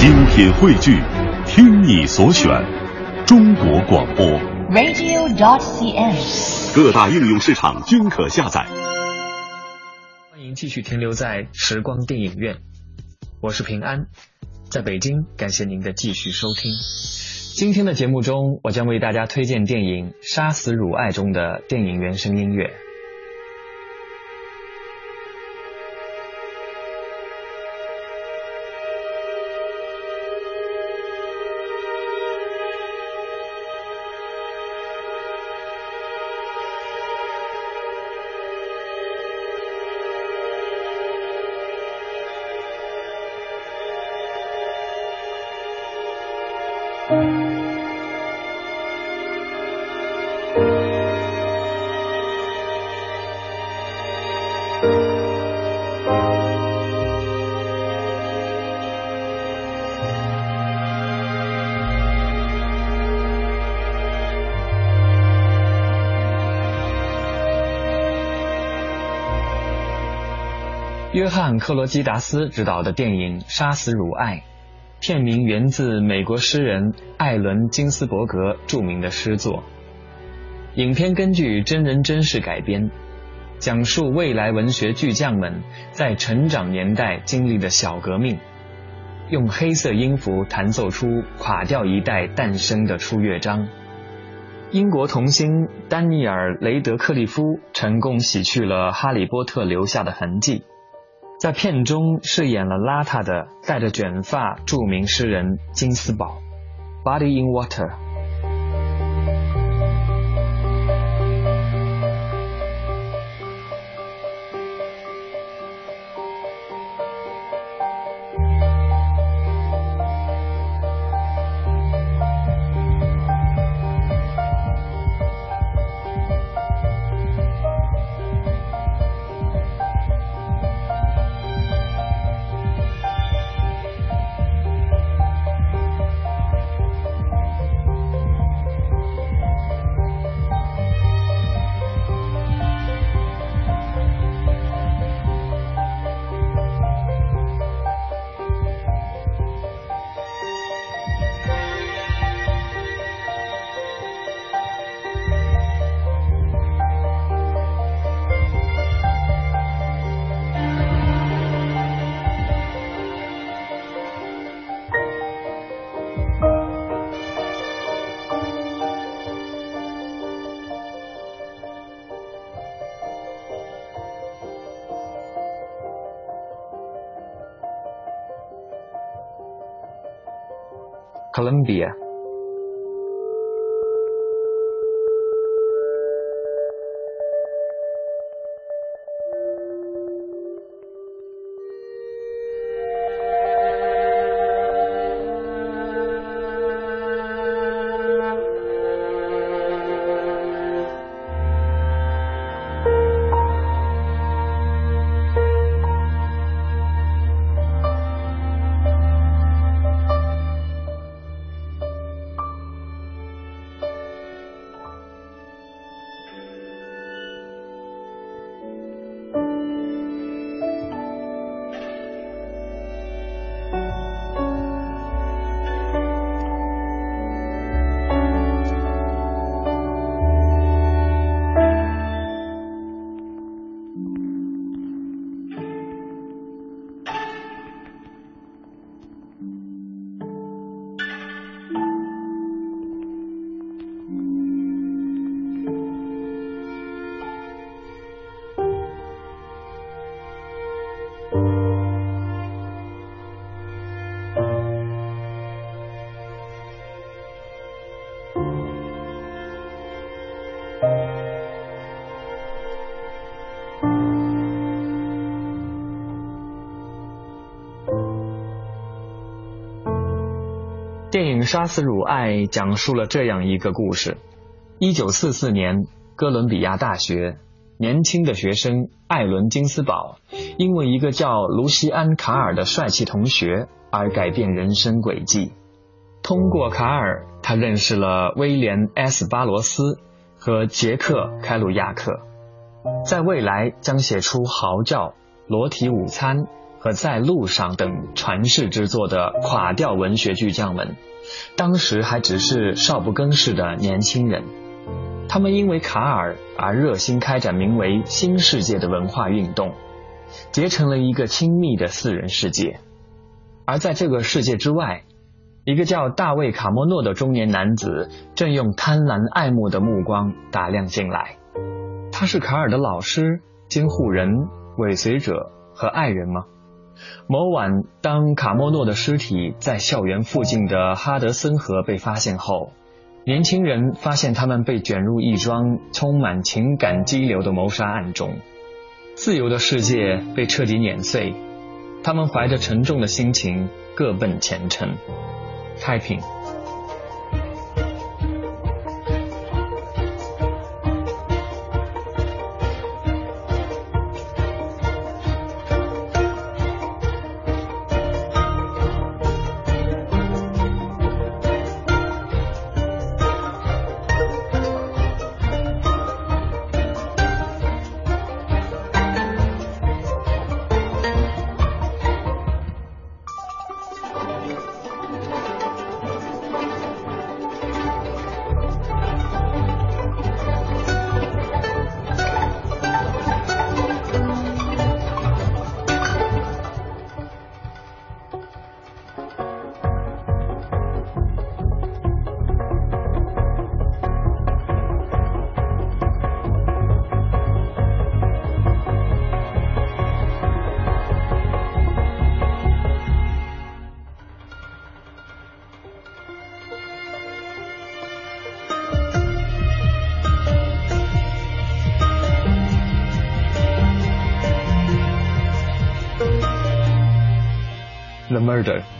精品汇聚，听你所选，中国广播。radio.dot.cn，。各大应用市场均可下载。欢迎继续停留在时光电影院，我是平安，在北京，感谢您的继续收听。今天的节目中，我将为大家推荐电影《杀死汝爱》中的电影原声音乐。约翰·克罗基达斯执导的电影《杀死汝爱》，片名源自美国诗人艾伦·金斯伯格著名的诗作。影片根据真人真事改编，讲述未来文学巨匠们在成长年代经历的小革命，用黑色音符弹奏出垮掉一代诞生的初乐章。英国童星丹尼尔·雷德克利夫成功洗去了《哈利波特》留下的痕迹。在片中饰演了邋遢的、戴着卷发著名诗人金斯堡 （Body in Water）。Columbia. 电影《杀死汝爱》讲述了这样一个故事：一九四四年，哥伦比亚大学年轻的学生艾伦·金斯堡，因为一个叫卢西安·卡尔的帅气同学而改变人生轨迹。通过卡尔，他认识了威廉· ·S· 巴罗斯和杰克·开鲁亚克，在未来将写出《嚎叫》《裸体午餐》和在路上等传世之作的垮掉文学巨匠们，当时还只是少不更事的年轻人。他们因为卡尔而热心开展名为“新世界”的文化运动，结成了一个亲密的四人世界。而在这个世界之外，一个叫大卫·卡莫诺的中年男子正用贪婪爱慕的目光打量进来。他是卡尔的老师、监护人、尾随者和爱人吗？某晚，当卡莫诺的尸体在校园附近的哈德森河被发现后，年轻人发现他们被卷入一桩充满情感激流的谋杀案中，自由的世界被彻底碾碎，他们怀着沉重的心情各奔前程。太平。Lamodo.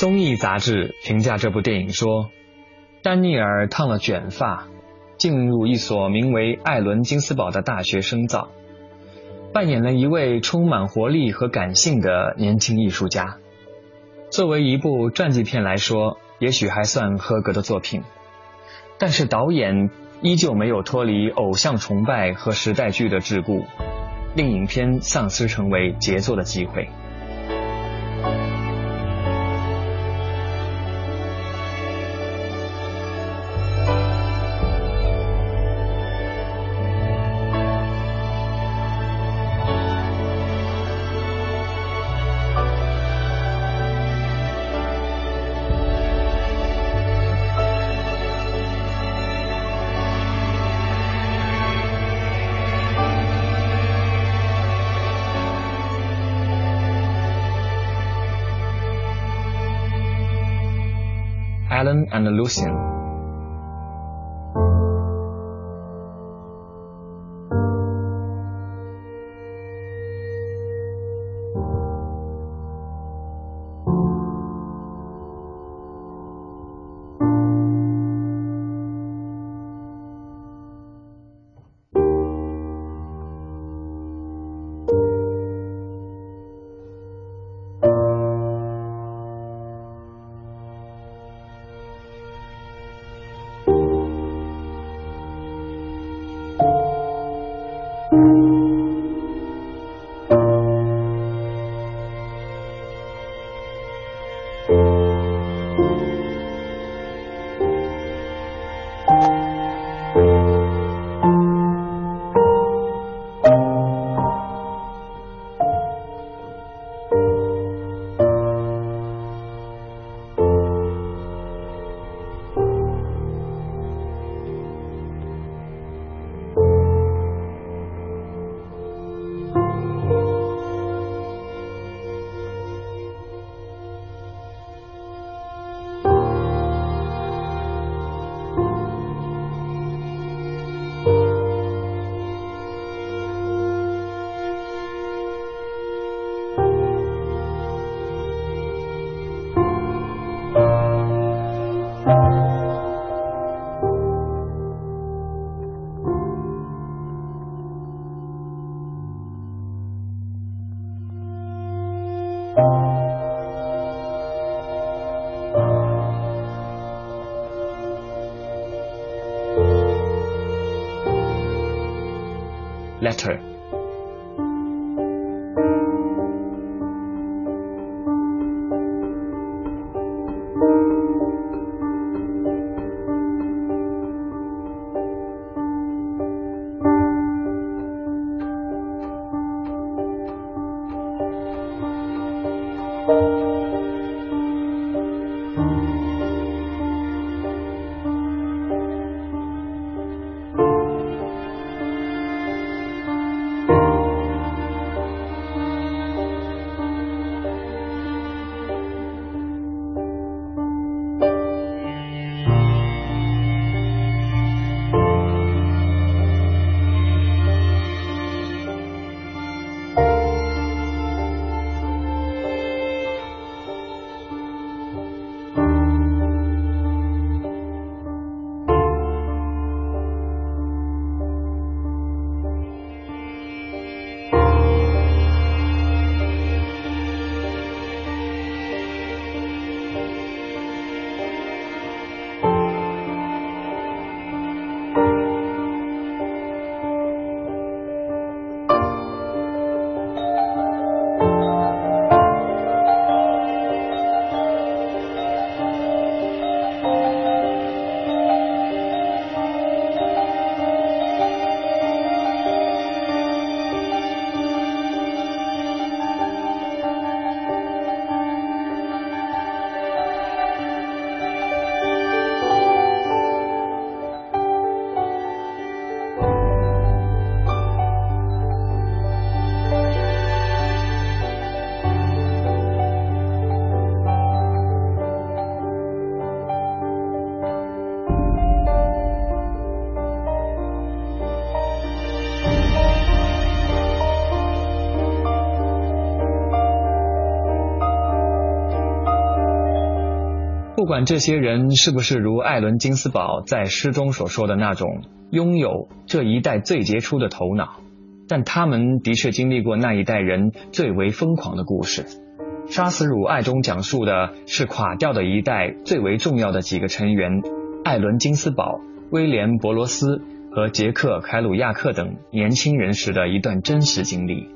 综艺杂志评价这部电影说，丹尼尔烫了卷发，进入一所名为艾伦金斯堡的大学深造，扮演了一位充满活力和感性的年轻艺术家。作为一部传记片来说，也许还算合格的作品，但是导演依旧没有脱离偶像崇拜和时代剧的桎梏，令影片丧失成为杰作的机会。Alan and Lucian. Letter 这些人是不是如艾伦金斯堡在诗中所说的那种拥有这一代最杰出的头脑，但他们的确经历过那一代人最为疯狂的故事。《杀死汝爱》中讲述的是垮掉的一代最为重要的几个成员——艾伦金斯堡、威廉伯罗斯和杰克凯鲁亚克等年轻人时的一段真实经历，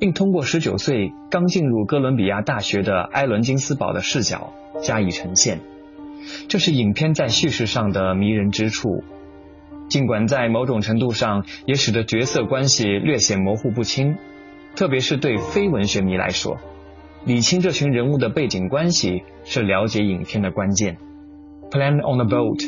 并通过十九岁刚进入哥伦比亚大学的艾伦金斯堡的视角加以呈现。这是影片在叙事上的迷人之处，尽管在某种程度上也使得角色关系略显模糊不清，特别是对非文学迷来说。理清这群人物的背景关系是了解影片的关键。Plan on a boat。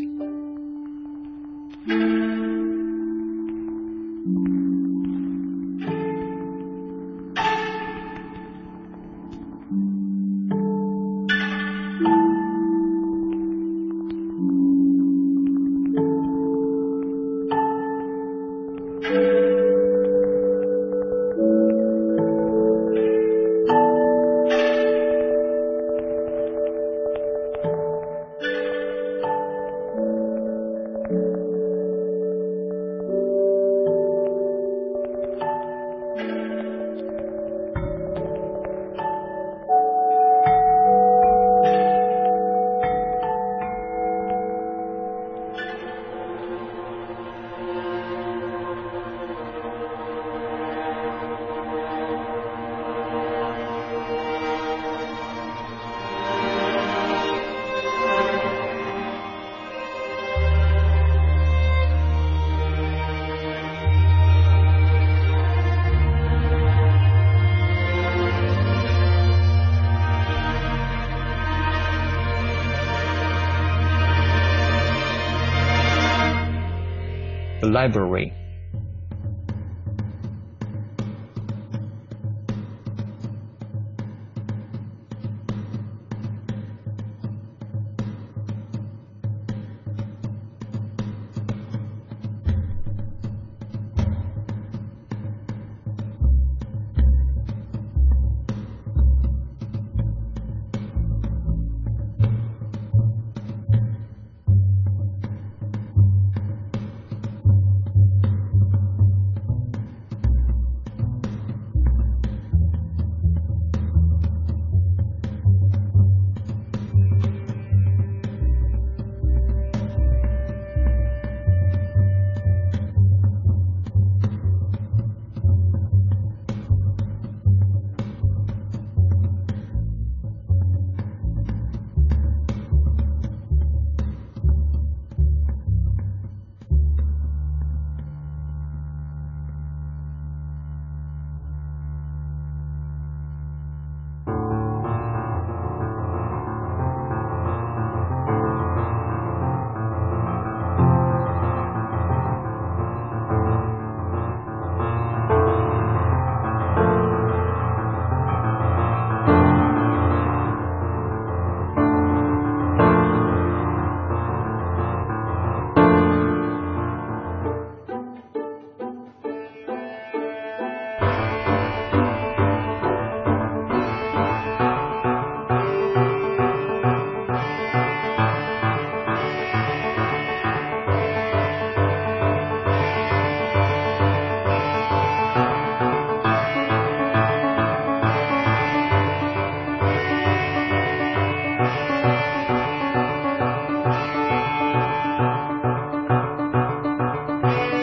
Library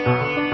了。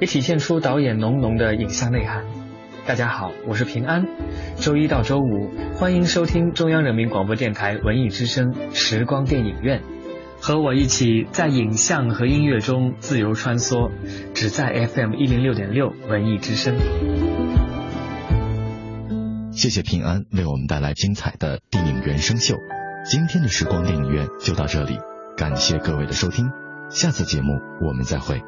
也体现出导演浓浓的影像内涵。大家好，我是平安。周一到周五，欢迎收听中央人民广播电台文艺之声时光电影院，和我一起在影像和音乐中自由穿梭，只在 FM 一零六点六文艺之声。谢谢平安为我们带来精彩的电影原声秀。今天的时光电影院就到这里，感谢各位的收听，下次节目我们再会。